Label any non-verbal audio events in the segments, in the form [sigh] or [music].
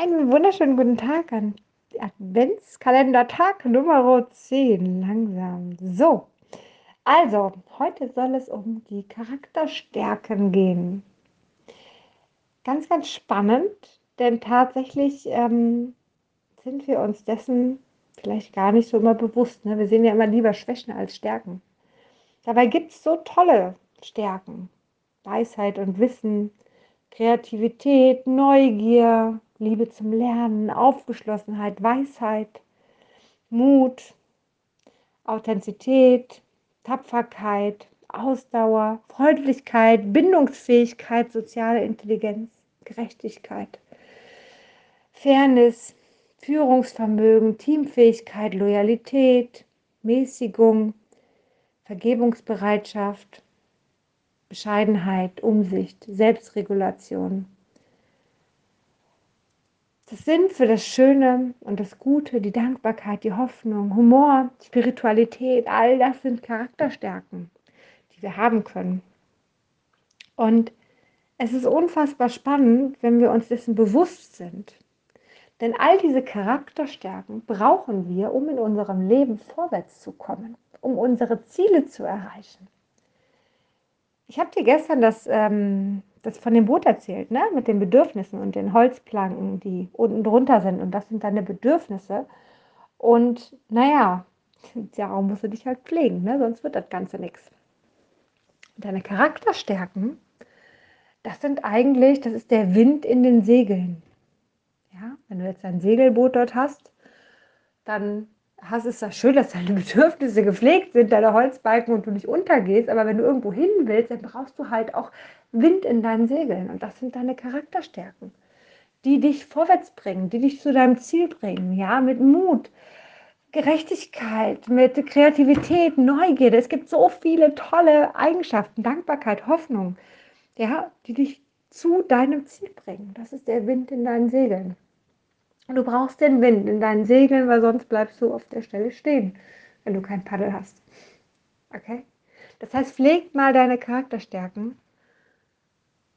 Einen wunderschönen guten Tag an Adventskalender-Tag Nummer 10. Langsam. So, also, heute soll es um die Charakterstärken gehen. Ganz, ganz spannend, denn tatsächlich ähm, sind wir uns dessen vielleicht gar nicht so immer bewusst. Ne? Wir sehen ja immer lieber Schwächen als Stärken. Dabei gibt es so tolle Stärken. Weisheit und Wissen, Kreativität, Neugier, Liebe zum Lernen, Aufgeschlossenheit, Weisheit, Mut, Authentizität, Tapferkeit, Ausdauer, Freundlichkeit, Bindungsfähigkeit, soziale Intelligenz, Gerechtigkeit, Fairness, Führungsvermögen, Teamfähigkeit, Loyalität, Mäßigung, Vergebungsbereitschaft, Bescheidenheit, Umsicht, Selbstregulation, das sind für das Schöne und das Gute, die Dankbarkeit, die Hoffnung, Humor, Spiritualität, all das sind Charakterstärken, die wir haben können. Und es ist unfassbar spannend, wenn wir uns dessen bewusst sind. Denn all diese Charakterstärken brauchen wir, um in unserem Leben vorwärts zu kommen, um unsere Ziele zu erreichen. Ich habe dir gestern das ähm, das von dem Boot erzählt, ne? mit den Bedürfnissen und den Holzplanken, die unten drunter sind. Und das sind deine Bedürfnisse. Und naja, darum [laughs] musst du dich halt pflegen, ne? sonst wird das Ganze nichts. Deine Charakterstärken, das sind eigentlich, das ist der Wind in den Segeln. Ja, wenn du jetzt ein Segelboot dort hast, dann hast, ist das schön, dass deine Bedürfnisse gepflegt sind, deine Holzbalken und du nicht untergehst. Aber wenn du irgendwo hin willst, dann brauchst du halt auch Wind in deinen Segeln. Und das sind deine Charakterstärken, die dich vorwärts bringen, die dich zu deinem Ziel bringen. Ja, mit Mut, Gerechtigkeit, mit Kreativität, Neugierde. Es gibt so viele tolle Eigenschaften, Dankbarkeit, Hoffnung, ja, die dich zu deinem Ziel bringen. Das ist der Wind in deinen Segeln. Du brauchst den Wind in deinen Segeln, weil sonst bleibst du auf der Stelle stehen, wenn du kein Paddel hast. Okay? Das heißt, pfleg mal deine Charakterstärken.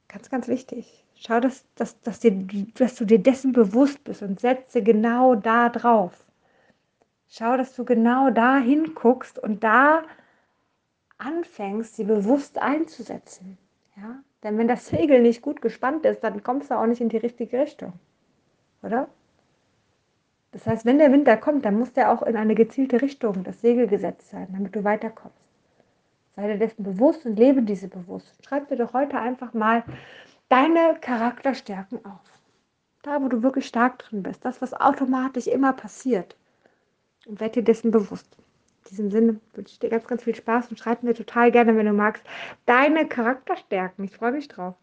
Ganz, ganz wichtig. Schau, dass, dass, dass, dir, dass du dir dessen bewusst bist und setze genau da drauf. Schau, dass du genau da hinguckst und da anfängst, sie bewusst einzusetzen. Ja? Denn wenn das Segel nicht gut gespannt ist, dann kommst du auch nicht in die richtige Richtung. Oder? Das heißt, wenn der Winter kommt, dann muss der auch in eine gezielte Richtung, das Segel gesetzt sein, damit du weiterkommst. Sei dir dessen bewusst und lebe diese bewusst. Schreib dir doch heute einfach mal deine Charakterstärken auf. Da, wo du wirklich stark drin bist. Das, was automatisch immer passiert. Und werd dir dessen bewusst. In diesem Sinne wünsche ich dir ganz, ganz viel Spaß und schreib mir total gerne, wenn du magst, deine Charakterstärken. Ich freue mich drauf.